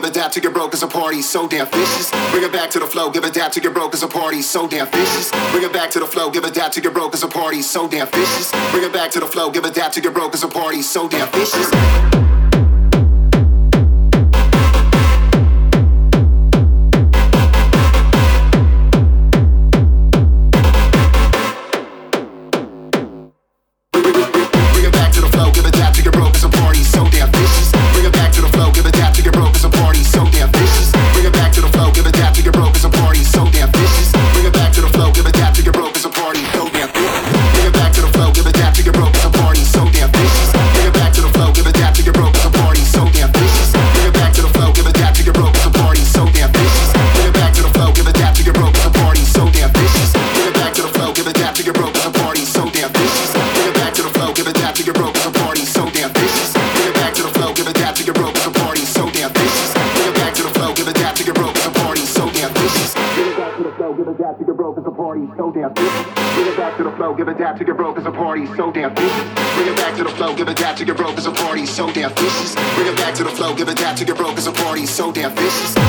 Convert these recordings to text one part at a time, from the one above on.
give a dap to your brokers a party, so damn vicious. Bring it back to the flow, give a dap to your brokers a party, so damn vicious. Bring it back to the flow, give a dap to your brokers a party, so damn vicious. Bring it back to the flow, give a dap to your brokers a party, so damn vicious. so damn vicious. Bring it back to the flow, give it back to your broken and parties, so damn vicious.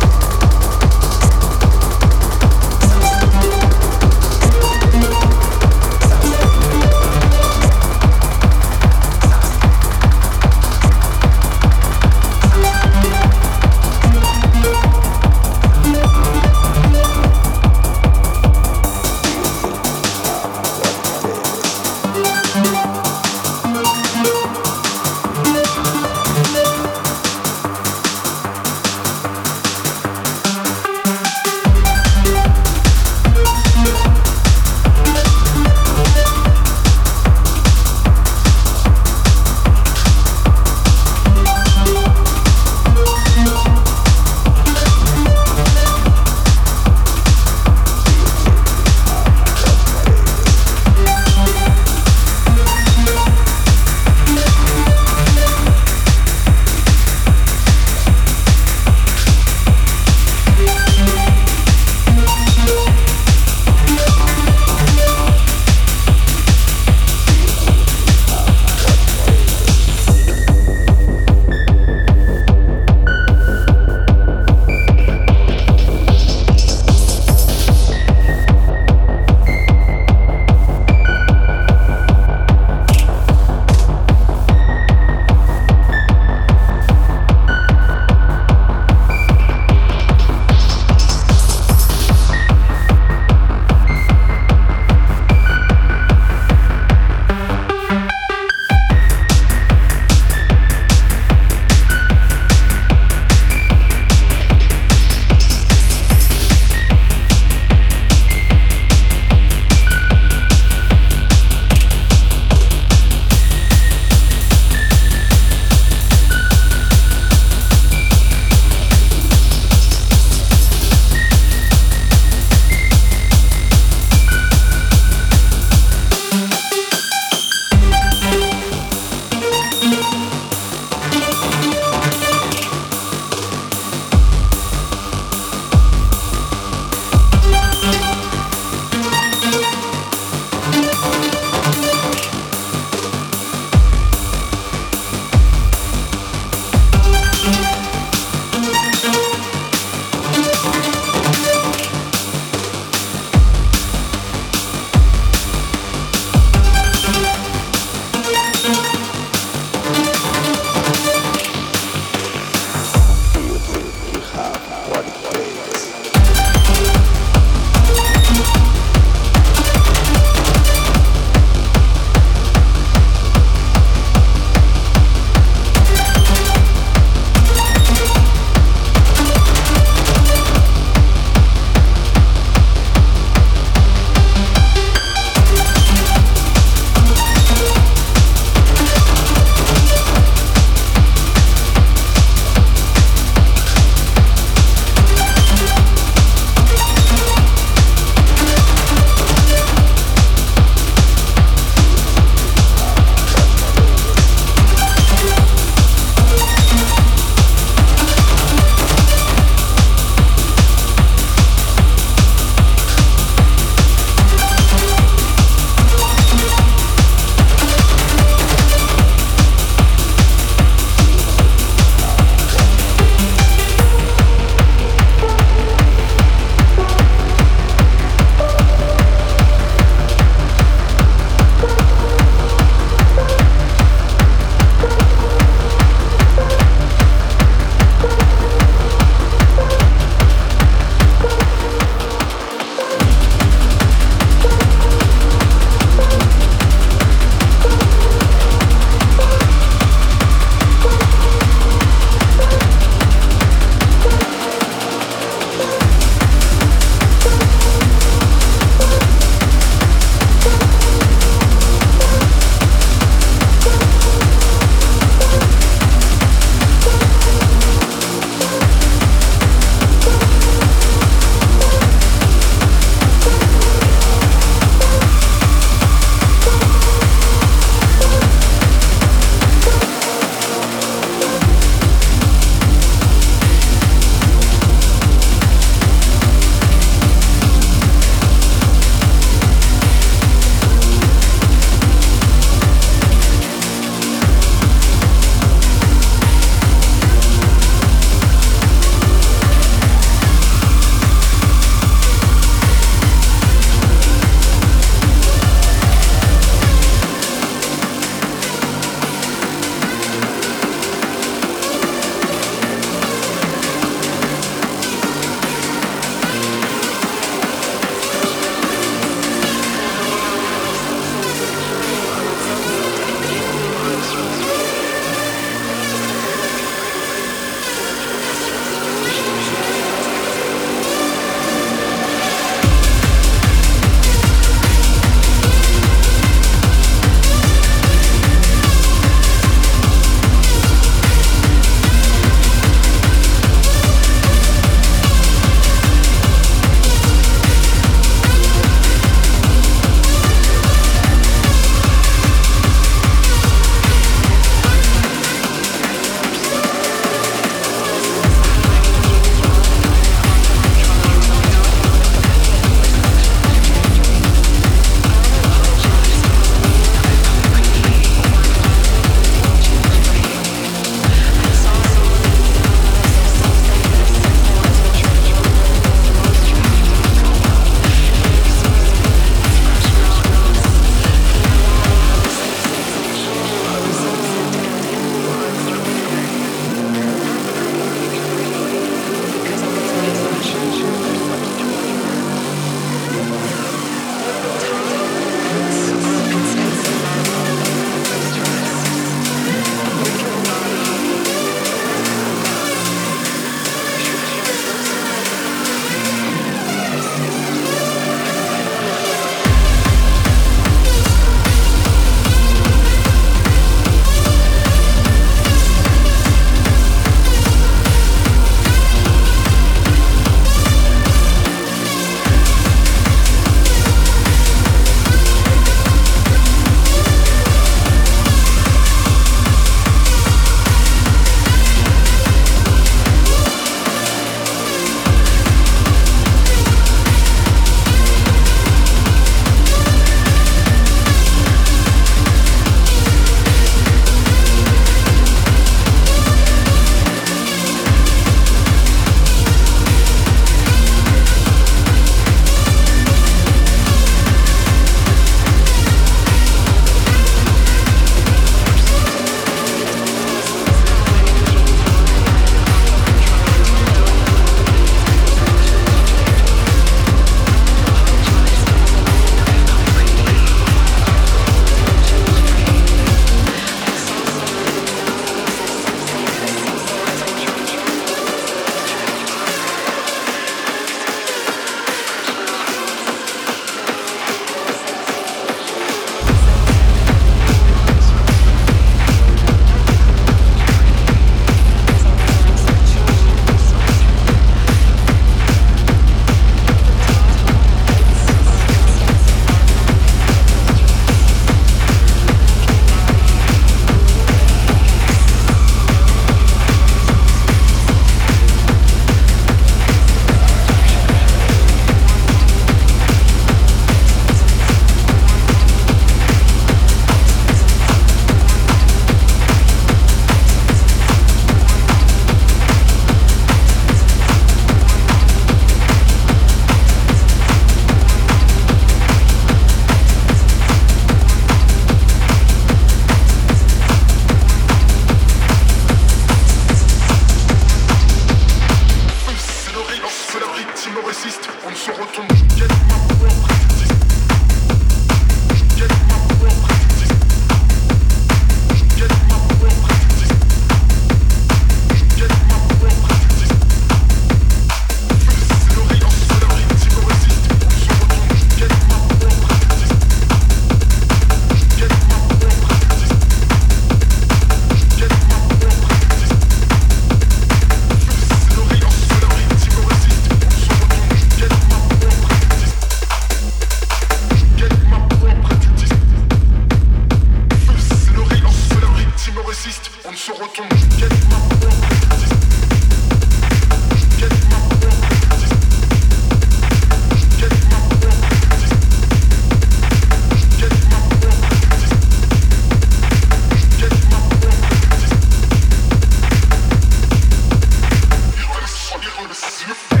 yourself.